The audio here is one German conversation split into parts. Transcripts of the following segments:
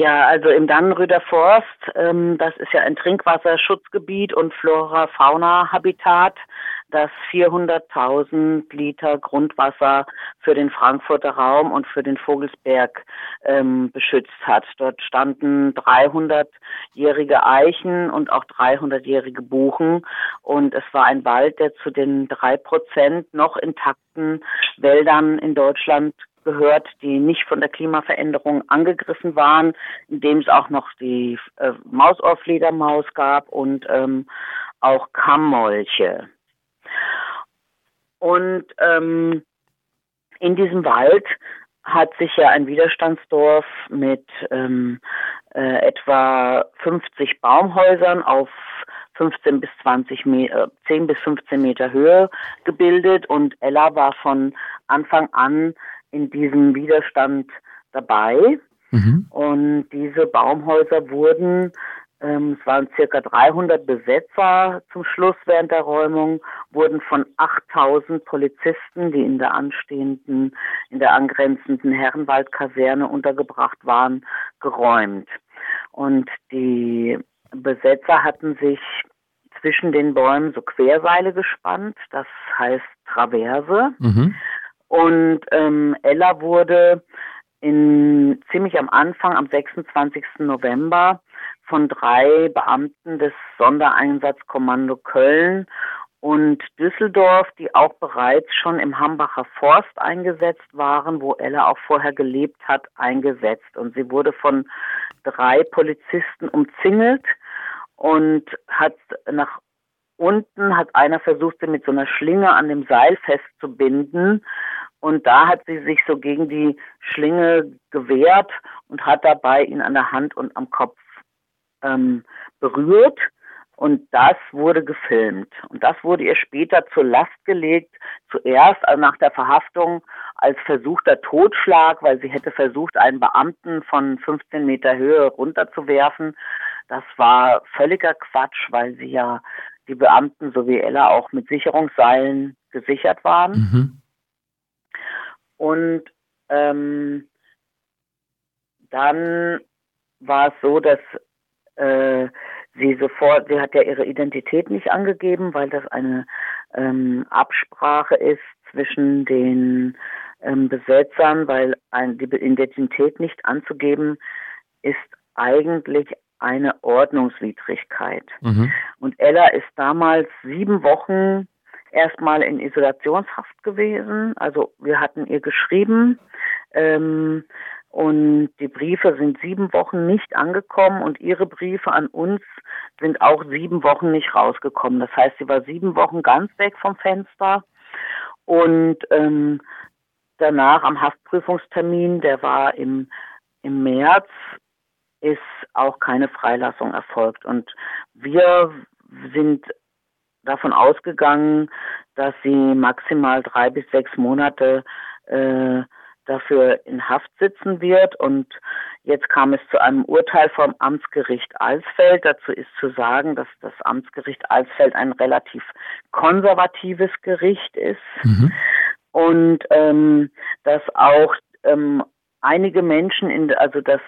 Ja, also im Dannenröder Forst, ähm, das ist ja ein Trinkwasserschutzgebiet und Flora-Fauna-Habitat, das 400.000 Liter Grundwasser für den Frankfurter Raum und für den Vogelsberg ähm, beschützt hat. Dort standen 300-jährige Eichen und auch 300-jährige Buchen und es war ein Wald, der zu den drei Prozent noch intakten Wäldern in Deutschland gehört, die nicht von der Klimaveränderung angegriffen waren, indem es auch noch die äh, Mausohrfledermaus gab und ähm, auch Kammmolche. Und ähm, in diesem Wald hat sich ja ein Widerstandsdorf mit ähm, äh, etwa 50 Baumhäusern auf 15 bis 20 Meter, 10 bis 15 Meter Höhe gebildet und Ella war von Anfang an in diesem Widerstand dabei. Mhm. Und diese Baumhäuser wurden, ähm, es waren circa 300 Besetzer zum Schluss während der Räumung, wurden von 8000 Polizisten, die in der anstehenden, in der angrenzenden Herrenwaldkaserne untergebracht waren, geräumt. Und die Besetzer hatten sich zwischen den Bäumen so Querseile gespannt, das heißt Traverse. Mhm. Und ähm, Ella wurde in, ziemlich am Anfang, am 26. November, von drei Beamten des Sondereinsatzkommando Köln und Düsseldorf, die auch bereits schon im Hambacher Forst eingesetzt waren, wo Ella auch vorher gelebt hat, eingesetzt. Und sie wurde von drei Polizisten umzingelt und hat nach unten hat einer versucht, sie mit so einer Schlinge an dem Seil festzubinden. Und da hat sie sich so gegen die Schlinge gewehrt und hat dabei ihn an der Hand und am Kopf ähm, berührt. Und das wurde gefilmt. Und das wurde ihr später zur Last gelegt. Zuerst also nach der Verhaftung als versuchter Totschlag, weil sie hätte versucht, einen Beamten von 15 Meter Höhe runterzuwerfen. Das war völliger Quatsch, weil sie ja die Beamten sowie Ella auch mit Sicherungsseilen gesichert waren. Mhm. Und ähm, dann war es so, dass äh, sie sofort, sie hat ja ihre Identität nicht angegeben, weil das eine ähm, Absprache ist zwischen den ähm, Besetzern, weil ein, die Identität nicht anzugeben ist eigentlich eine Ordnungswidrigkeit. Mhm. Und Ella ist damals sieben Wochen erstmal in Isolationshaft gewesen. Also wir hatten ihr geschrieben ähm, und die Briefe sind sieben Wochen nicht angekommen und ihre Briefe an uns sind auch sieben Wochen nicht rausgekommen. Das heißt, sie war sieben Wochen ganz weg vom Fenster und ähm, danach am Haftprüfungstermin, der war im, im März, ist auch keine Freilassung erfolgt. Und wir sind davon ausgegangen, dass sie maximal drei bis sechs Monate äh, dafür in Haft sitzen wird. Und jetzt kam es zu einem Urteil vom Amtsgericht Alsfeld. Dazu ist zu sagen, dass das Amtsgericht Alsfeld ein relativ konservatives Gericht ist mhm. und ähm, dass auch ähm, einige Menschen in, also dass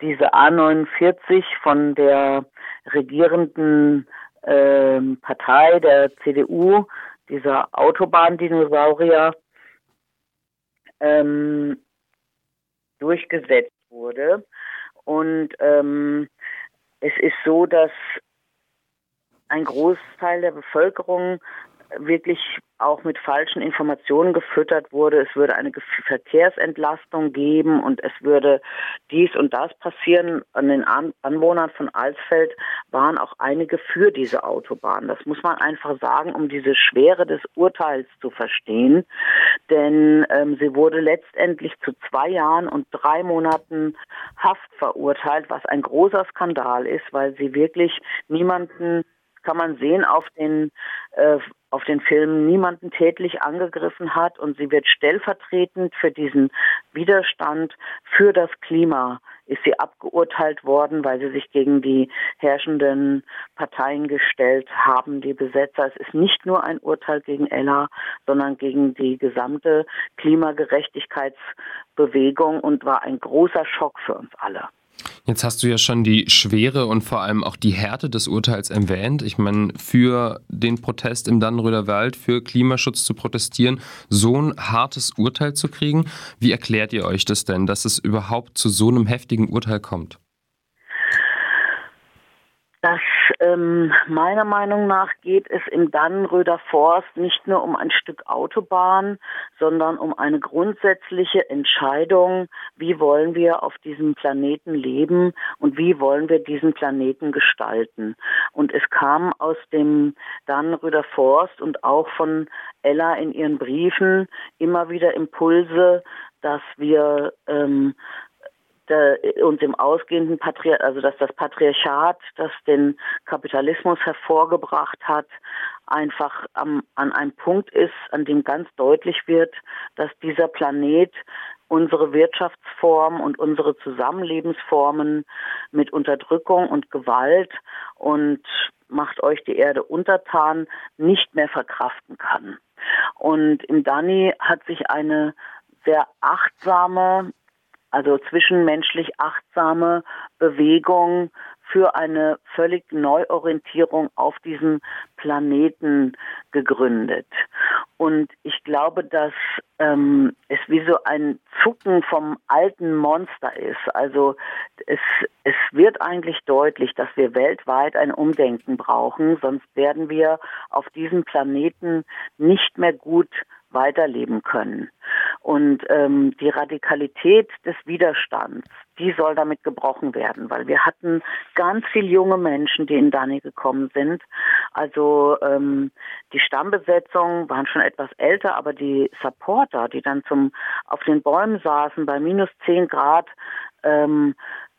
diese A49 von der regierenden ähm, Partei der CDU, dieser Autobahndinosaurier, ähm, durchgesetzt wurde. Und ähm, es ist so, dass ein Großteil der Bevölkerung wirklich auch mit falschen Informationen gefüttert wurde. Es würde eine Verkehrsentlastung geben und es würde dies und das passieren. An den Anwohnern von Alsfeld waren auch einige für diese Autobahn. Das muss man einfach sagen, um diese Schwere des Urteils zu verstehen. Denn ähm, sie wurde letztendlich zu zwei Jahren und drei Monaten Haft verurteilt, was ein großer Skandal ist, weil sie wirklich niemanden kann man sehen auf den äh, auf den Filmen niemanden tätlich angegriffen hat und sie wird stellvertretend für diesen Widerstand für das Klima ist sie abgeurteilt worden, weil sie sich gegen die herrschenden Parteien gestellt haben, die Besetzer. Es ist nicht nur ein Urteil gegen Ella, sondern gegen die gesamte Klimagerechtigkeitsbewegung und war ein großer Schock für uns alle. Jetzt hast du ja schon die Schwere und vor allem auch die Härte des Urteils erwähnt. Ich meine, für den Protest im Dannenröder Wald, für Klimaschutz zu protestieren, so ein hartes Urteil zu kriegen. Wie erklärt ihr euch das denn, dass es überhaupt zu so einem heftigen Urteil kommt? dass ähm, meiner Meinung nach geht es im Dannenröder Forst nicht nur um ein Stück Autobahn, sondern um eine grundsätzliche Entscheidung, wie wollen wir auf diesem Planeten leben und wie wollen wir diesen Planeten gestalten. Und es kam aus dem Dannenröder Forst und auch von Ella in ihren Briefen immer wieder Impulse, dass wir ähm, und dem ausgehenden Patriarchat, also dass das Patriarchat, das den Kapitalismus hervorgebracht hat, einfach am, an einem Punkt ist, an dem ganz deutlich wird, dass dieser Planet unsere Wirtschaftsform und unsere Zusammenlebensformen mit Unterdrückung und Gewalt und macht euch die Erde untertan nicht mehr verkraften kann. Und im Dani hat sich eine sehr achtsame also zwischenmenschlich achtsame Bewegung für eine völlig Neuorientierung auf diesem Planeten gegründet. Und ich glaube, dass ähm, es wie so ein Zucken vom alten Monster ist. Also es, es wird eigentlich deutlich, dass wir weltweit ein Umdenken brauchen, sonst werden wir auf diesem Planeten nicht mehr gut weiterleben können. Und ähm, die Radikalität des Widerstands, die soll damit gebrochen werden, weil wir hatten ganz viele junge Menschen, die in Dani gekommen sind. Also ähm, die Stammbesetzung waren schon etwas älter, aber die Supporter, die dann zum auf den Bäumen saßen bei minus zehn Grad, ähm,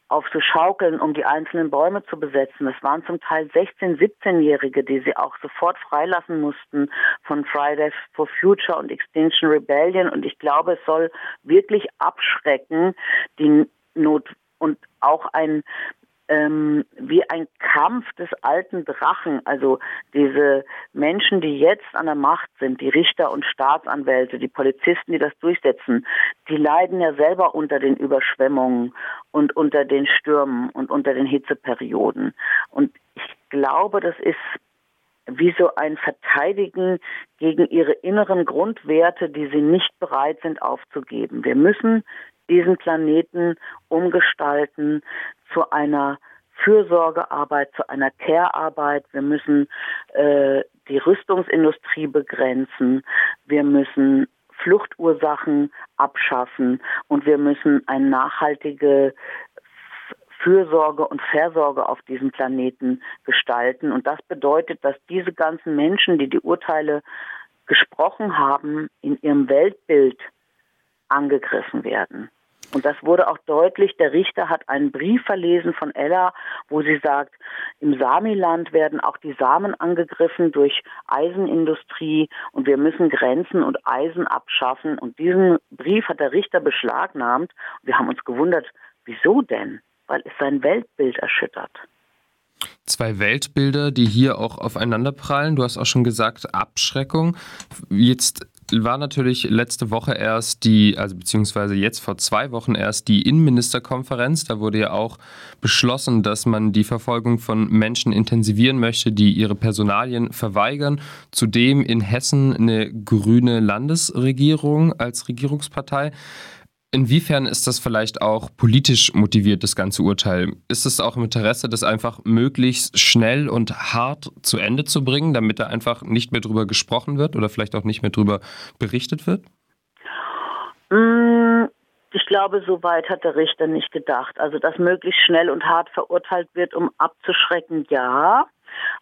auf so Schaukeln, um die einzelnen Bäume zu besetzen. Das waren zum Teil 16-, 17-Jährige, die sie auch sofort freilassen mussten von Fridays for Future und Extinction Rebellion. Und ich glaube, es soll wirklich abschrecken, die Not und auch ein ähm, wie ein Kampf des alten Drachen. Also diese Menschen, die jetzt an der Macht sind, die Richter und Staatsanwälte, die Polizisten, die das durchsetzen, die leiden ja selber unter den Überschwemmungen und unter den Stürmen und unter den Hitzeperioden. Und ich glaube, das ist wie so ein Verteidigen gegen ihre inneren Grundwerte, die sie nicht bereit sind aufzugeben. Wir müssen diesen Planeten umgestalten zu einer Fürsorgearbeit, zu einer Care-Arbeit. Wir müssen äh, die Rüstungsindustrie begrenzen. Wir müssen Fluchtursachen abschaffen und wir müssen eine nachhaltige Fürsorge und Versorge auf diesem Planeten gestalten. Und das bedeutet, dass diese ganzen Menschen, die die Urteile gesprochen haben, in ihrem Weltbild angegriffen werden. Und das wurde auch deutlich. Der Richter hat einen Brief verlesen von Ella, wo sie sagt, im Samiland werden auch die Samen angegriffen durch Eisenindustrie und wir müssen Grenzen und Eisen abschaffen. Und diesen Brief hat der Richter beschlagnahmt. Wir haben uns gewundert, wieso denn? Weil es sein Weltbild erschüttert. Zwei Weltbilder, die hier auch aufeinander prallen. Du hast auch schon gesagt, Abschreckung. Jetzt war natürlich letzte Woche erst die, also beziehungsweise jetzt vor zwei Wochen erst die Innenministerkonferenz. Da wurde ja auch beschlossen, dass man die Verfolgung von Menschen intensivieren möchte, die ihre Personalien verweigern. Zudem in Hessen eine grüne Landesregierung als Regierungspartei. Inwiefern ist das vielleicht auch politisch motiviert, das ganze Urteil? Ist es auch im Interesse, das einfach möglichst schnell und hart zu Ende zu bringen, damit da einfach nicht mehr drüber gesprochen wird oder vielleicht auch nicht mehr drüber berichtet wird? Mm, ich glaube, so weit hat der Richter nicht gedacht. Also, dass möglichst schnell und hart verurteilt wird, um abzuschrecken, ja.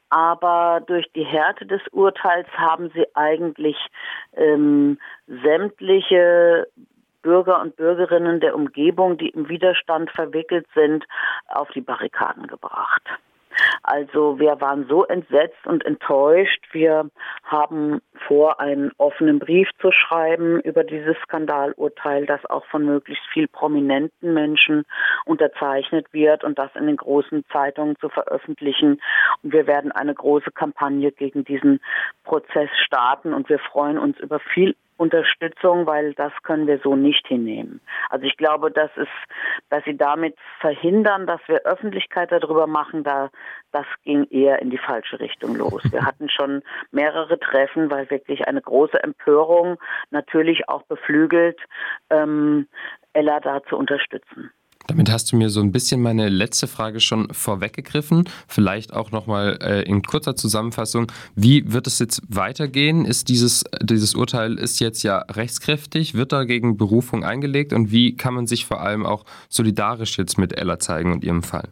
Aber durch die Härte des Urteils haben sie eigentlich ähm, sämtliche Bürger und Bürgerinnen der Umgebung, die im Widerstand verwickelt sind, auf die Barrikaden gebracht. Also wir waren so entsetzt und enttäuscht. Wir haben vor, einen offenen Brief zu schreiben über dieses Skandalurteil, das auch von möglichst viel prominenten Menschen unterzeichnet wird und das in den großen Zeitungen zu veröffentlichen. Und wir werden eine große Kampagne gegen diesen Prozess starten und wir freuen uns über viel Unterstützung, weil das können wir so nicht hinnehmen. Also ich glaube, das ist, dass sie damit verhindern, dass wir Öffentlichkeit darüber machen, da das ging eher in die falsche Richtung los. Wir hatten schon mehrere Treffen, weil wirklich eine große Empörung natürlich auch beflügelt, ähm, Ella da zu unterstützen. Damit hast du mir so ein bisschen meine letzte Frage schon vorweggegriffen. Vielleicht auch nochmal äh, in kurzer Zusammenfassung. Wie wird es jetzt weitergehen? Ist dieses, dieses Urteil ist jetzt ja rechtskräftig? Wird dagegen Berufung eingelegt? Und wie kann man sich vor allem auch solidarisch jetzt mit Ella zeigen und ihrem Fall?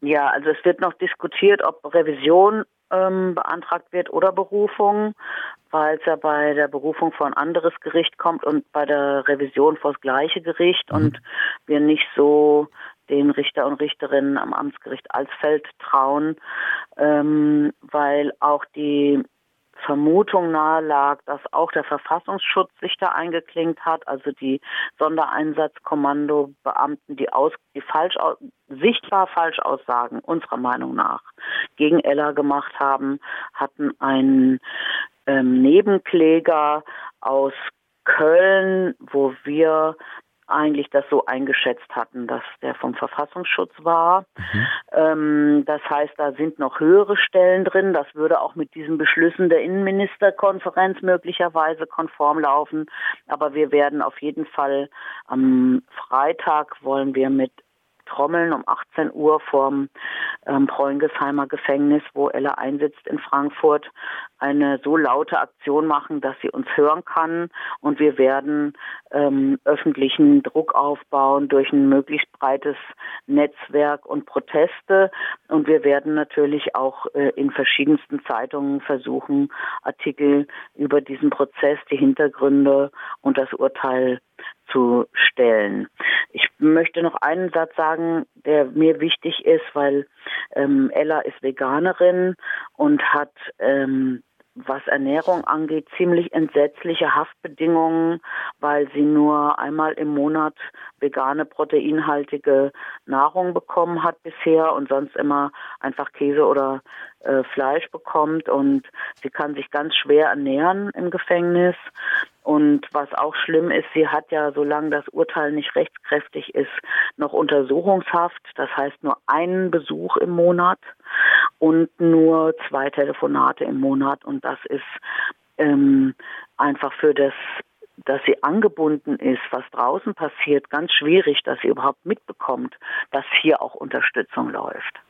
Ja, also es wird noch diskutiert, ob Revision ähm, beantragt wird oder Berufung, weil es ja bei der Berufung vor ein anderes Gericht kommt und bei der Revision vor das gleiche Gericht mhm. und wir nicht so den Richter und Richterinnen am Amtsgericht Alsfeld trauen, ähm, weil auch die Vermutung nahe lag, dass auch der Verfassungsschutz sich da eingeklinkt hat, also die Sondereinsatzkommandobeamten, die, aus, die falsch, sichtbar Falschaussagen unserer Meinung nach gegen Ella gemacht haben, hatten einen ähm, Nebenkläger aus Köln, wo wir eigentlich das so eingeschätzt hatten, dass der vom Verfassungsschutz war. Mhm. Ähm, das heißt, da sind noch höhere Stellen drin. Das würde auch mit diesen Beschlüssen der Innenministerkonferenz möglicherweise konform laufen. Aber wir werden auf jeden Fall am Freitag wollen wir mit Trommeln um 18 Uhr vorm ähm, Preungesheimer Gefängnis, wo Ella einsitzt in Frankfurt, eine so laute Aktion machen, dass sie uns hören kann. Und wir werden ähm, öffentlichen Druck aufbauen durch ein möglichst breites Netzwerk und Proteste. Und wir werden natürlich auch äh, in verschiedensten Zeitungen versuchen, Artikel über diesen Prozess, die Hintergründe und das Urteil zu stellen. Ich möchte noch einen Satz sagen, der mir wichtig ist, weil ähm, Ella ist Veganerin und hat ähm, was Ernährung angeht, ziemlich entsetzliche Haftbedingungen, weil sie nur einmal im Monat vegane, proteinhaltige Nahrung bekommen hat bisher und sonst immer einfach Käse oder äh, Fleisch bekommt und sie kann sich ganz schwer ernähren im Gefängnis. Und was auch schlimm ist, sie hat ja, solange das Urteil nicht rechtskräftig ist, noch Untersuchungshaft. Das heißt nur einen Besuch im Monat und nur zwei Telefonate im Monat. Und das ist ähm, einfach für das dass sie angebunden ist, was draußen passiert, ganz schwierig, dass sie überhaupt mitbekommt, dass hier auch Unterstützung läuft.